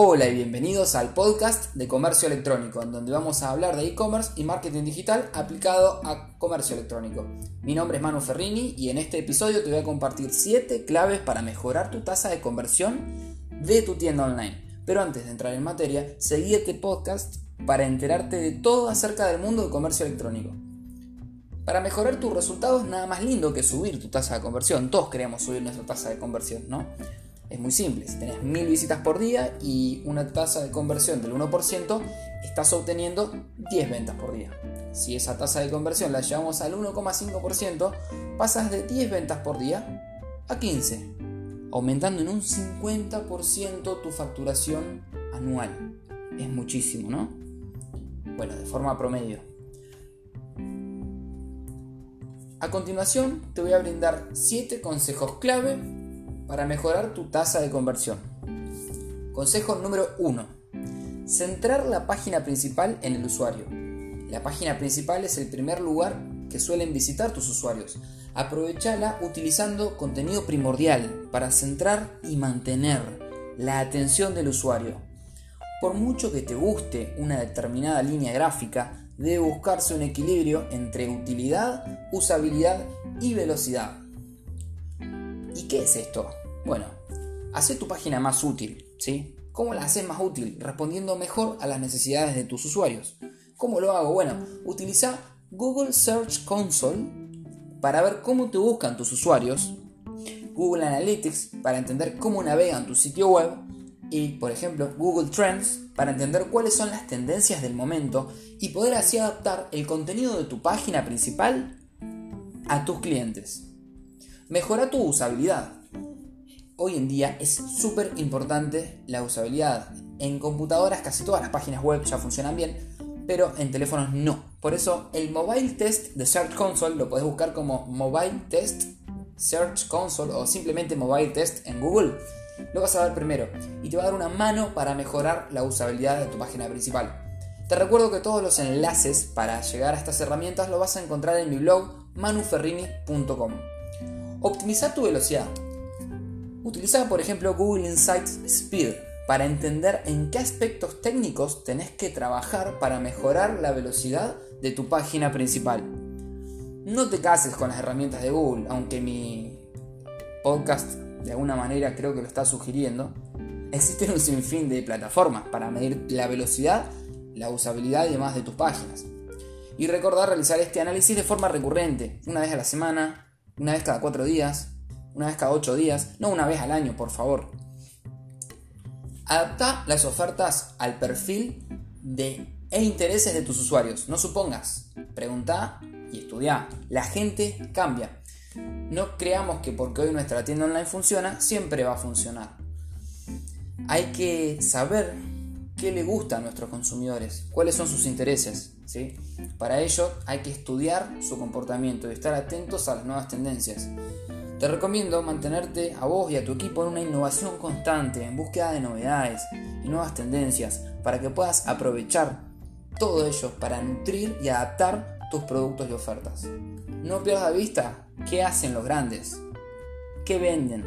Hola y bienvenidos al podcast de Comercio Electrónico, en donde vamos a hablar de e-commerce y marketing digital aplicado a comercio electrónico. Mi nombre es Manu Ferrini y en este episodio te voy a compartir 7 claves para mejorar tu tasa de conversión de tu tienda online. Pero antes de entrar en materia, seguí este podcast para enterarte de todo acerca del mundo del comercio electrónico. Para mejorar tus resultados, nada más lindo que subir tu tasa de conversión. Todos queremos subir nuestra tasa de conversión, ¿no? Es muy simple, si tenés mil visitas por día y una tasa de conversión del 1%, estás obteniendo 10 ventas por día. Si esa tasa de conversión la llevamos al 1,5%, pasas de 10 ventas por día a 15, aumentando en un 50% tu facturación anual. Es muchísimo, ¿no? Bueno, de forma promedio. A continuación te voy a brindar 7 consejos clave para mejorar tu tasa de conversión. Consejo número 1. Centrar la página principal en el usuario. La página principal es el primer lugar que suelen visitar tus usuarios. Aprovechala utilizando contenido primordial para centrar y mantener la atención del usuario. Por mucho que te guste una determinada línea gráfica, debe buscarse un equilibrio entre utilidad, usabilidad y velocidad. ¿Y qué es esto? Bueno, hace tu página más útil, ¿sí? ¿Cómo la haces más útil? Respondiendo mejor a las necesidades de tus usuarios. ¿Cómo lo hago? Bueno, utiliza Google Search Console para ver cómo te buscan tus usuarios, Google Analytics para entender cómo navegan tu sitio web y, por ejemplo, Google Trends para entender cuáles son las tendencias del momento y poder así adaptar el contenido de tu página principal a tus clientes. Mejora tu usabilidad. Hoy en día es súper importante la usabilidad. En computadoras casi todas las páginas web ya funcionan bien, pero en teléfonos no. Por eso el Mobile Test de Search Console lo puedes buscar como Mobile Test Search Console o simplemente Mobile Test en Google. Lo vas a ver primero y te va a dar una mano para mejorar la usabilidad de tu página principal. Te recuerdo que todos los enlaces para llegar a estas herramientas lo vas a encontrar en mi blog manuferrini.com. Optimizar tu velocidad. Utiliza por ejemplo Google Insights Speed para entender en qué aspectos técnicos tenés que trabajar para mejorar la velocidad de tu página principal. No te cases con las herramientas de Google, aunque mi podcast de alguna manera creo que lo está sugiriendo. Existen un sinfín de plataformas para medir la velocidad, la usabilidad y demás de tus páginas. Y recordar realizar este análisis de forma recurrente, una vez a la semana, una vez cada cuatro días, una vez cada ocho días, no una vez al año, por favor. Adapta las ofertas al perfil de, e intereses de tus usuarios. No supongas, pregunta y estudia. La gente cambia. No creamos que porque hoy nuestra tienda online funciona, siempre va a funcionar. Hay que saber qué le gusta a nuestros consumidores, cuáles son sus intereses. ¿Sí? Para ello hay que estudiar su comportamiento y estar atentos a las nuevas tendencias. Te recomiendo mantenerte a vos y a tu equipo en una innovación constante, en búsqueda de novedades y nuevas tendencias, para que puedas aprovechar todo ello para nutrir y adaptar tus productos y ofertas. No pierdas de vista qué hacen los grandes, qué venden,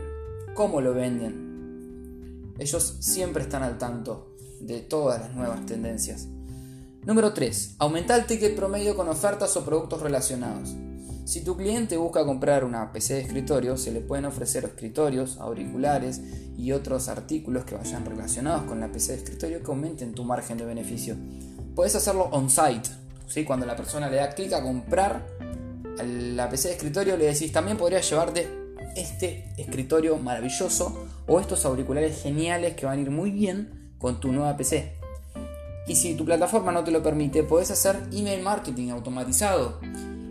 cómo lo venden. Ellos siempre están al tanto de todas las nuevas tendencias. Número 3. Aumenta el ticket promedio con ofertas o productos relacionados. Si tu cliente busca comprar una PC de escritorio, se le pueden ofrecer escritorios, auriculares y otros artículos que vayan relacionados con la PC de escritorio que aumenten tu margen de beneficio. Puedes hacerlo on-site, ¿sí? cuando la persona le da clic a comprar la PC de escritorio, le decís también podrías llevarte este escritorio maravilloso o estos auriculares geniales que van a ir muy bien con tu nueva PC. Y si tu plataforma no te lo permite, puedes hacer email marketing automatizado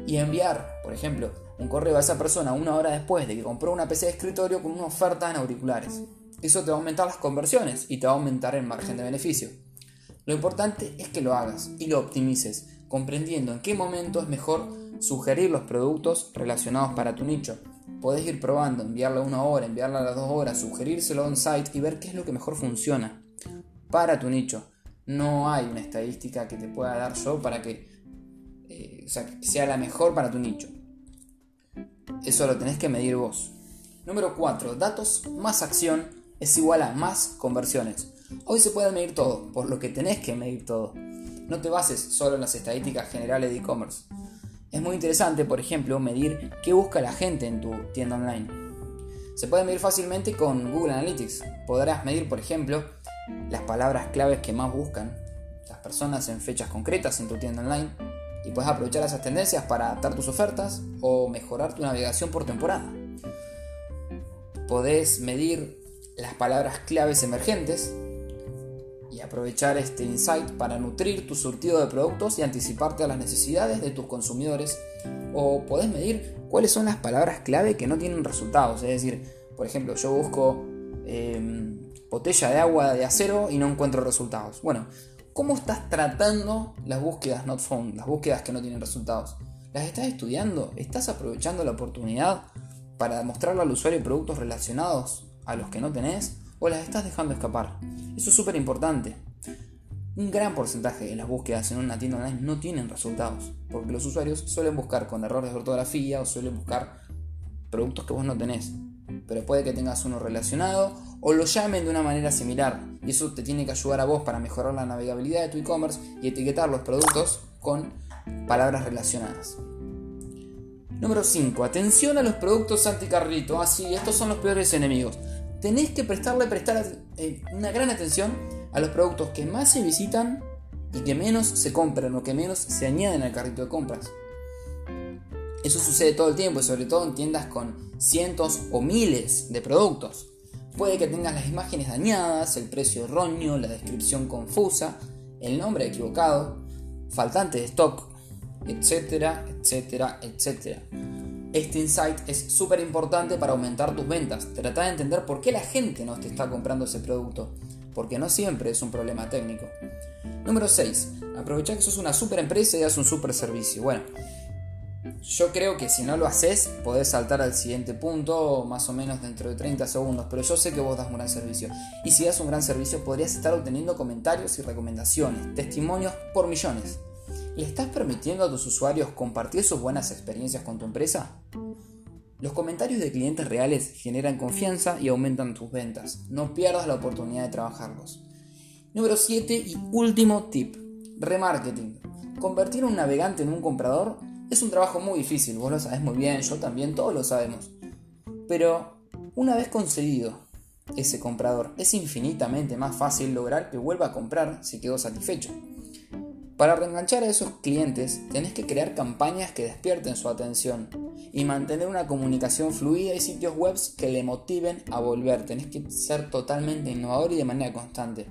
y enviar, por ejemplo, un correo a esa persona una hora después de que compró una PC de escritorio con una oferta en auriculares. Eso te va a aumentar las conversiones y te va a aumentar el margen de beneficio. Lo importante es que lo hagas y lo optimices, comprendiendo en qué momento es mejor sugerir los productos relacionados para tu nicho. Podés ir probando, enviarla una hora, enviarla a las dos horas, sugerírselo on-site y ver qué es lo que mejor funciona para tu nicho. No hay una estadística que te pueda dar yo para que eh, sea, sea la mejor para tu nicho. Eso lo tenés que medir vos. Número 4. Datos más acción es igual a más conversiones. Hoy se puede medir todo, por lo que tenés que medir todo. No te bases solo en las estadísticas generales de e-commerce. Es muy interesante, por ejemplo, medir qué busca la gente en tu tienda online. Se puede medir fácilmente con Google Analytics. Podrás medir, por ejemplo, las palabras claves que más buscan las personas en fechas concretas en tu tienda online y puedes aprovechar esas tendencias para adaptar tus ofertas o mejorar tu navegación por temporada. Podés medir las palabras claves emergentes aprovechar este insight para nutrir tu surtido de productos y anticiparte a las necesidades de tus consumidores. O podés medir cuáles son las palabras clave que no tienen resultados. Es decir, por ejemplo, yo busco em, botella de agua de acero y no encuentro resultados. Bueno, ¿cómo estás tratando las búsquedas not found, las búsquedas que no tienen resultados? ¿Las estás estudiando? ¿Estás aprovechando la oportunidad para mostrarle al usuario productos relacionados a los que no tenés? ¿O las estás dejando escapar? Eso es súper importante. Un gran porcentaje de las búsquedas en una tienda online no tienen resultados, porque los usuarios suelen buscar con errores de ortografía o suelen buscar productos que vos no tenés. Pero puede que tengas uno relacionado o lo llamen de una manera similar. Y eso te tiene que ayudar a vos para mejorar la navegabilidad de tu e-commerce y etiquetar los productos con palabras relacionadas. Número 5. Atención a los productos anticarrito. Así, ah, estos son los peores enemigos. Tenés que prestarle prestar eh, una gran atención a los productos que más se visitan y que menos se compran o que menos se añaden al carrito de compras. Eso sucede todo el tiempo y sobre todo en tiendas con cientos o miles de productos. Puede que tengas las imágenes dañadas, el precio erróneo, la descripción confusa, el nombre equivocado, faltante de stock, etcétera, etcétera, etcétera. Este insight es súper importante para aumentar tus ventas. Trata de entender por qué la gente no te está comprando ese producto, porque no siempre es un problema técnico. Número 6. Aprovecha que sos una super empresa y das un super servicio. Bueno, yo creo que si no lo haces, podés saltar al siguiente punto más o menos dentro de 30 segundos, pero yo sé que vos das un gran servicio. Y si das un gran servicio, podrías estar obteniendo comentarios y recomendaciones, testimonios por millones. ¿Le estás permitiendo a tus usuarios compartir sus buenas experiencias con tu empresa? Los comentarios de clientes reales generan confianza y aumentan tus ventas. No pierdas la oportunidad de trabajarlos. Número 7 y último tip. Remarketing. Convertir un navegante en un comprador es un trabajo muy difícil, vos lo sabes muy bien, yo también, todos lo sabemos. Pero una vez conseguido ese comprador, es infinitamente más fácil lograr que vuelva a comprar si quedó satisfecho. Para reenganchar a esos clientes, tenés que crear campañas que despierten su atención y mantener una comunicación fluida y sitios web que le motiven a volver. Tenés que ser totalmente innovador y de manera constante.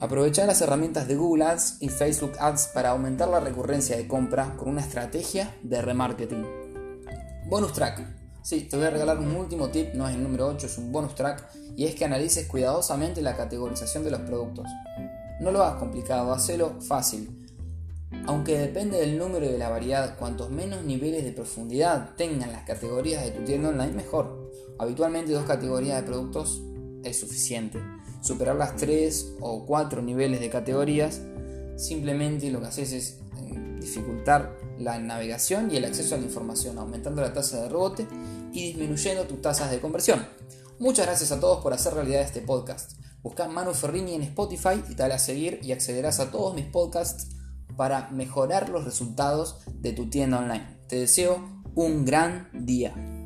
Aprovechar las herramientas de Google Ads y Facebook Ads para aumentar la recurrencia de compra con una estrategia de remarketing. Bonus track. Sí, te voy a regalar un último tip, no es el número 8, es un bonus track, y es que analices cuidadosamente la categorización de los productos. No lo hagas complicado, hacelo fácil. Aunque depende del número y de la variedad, cuantos menos niveles de profundidad tengan las categorías de tu tienda online, mejor. Habitualmente dos categorías de productos es suficiente superar las 3 o 4 niveles de categorías, simplemente lo que haces es eh, dificultar la navegación y el acceso a la información, aumentando la tasa de rebote y disminuyendo tus tasas de conversión. Muchas gracias a todos por hacer realidad este podcast. Busca Manu Ferrini en Spotify y dale a seguir y accederás a todos mis podcasts para mejorar los resultados de tu tienda online. Te deseo un gran día.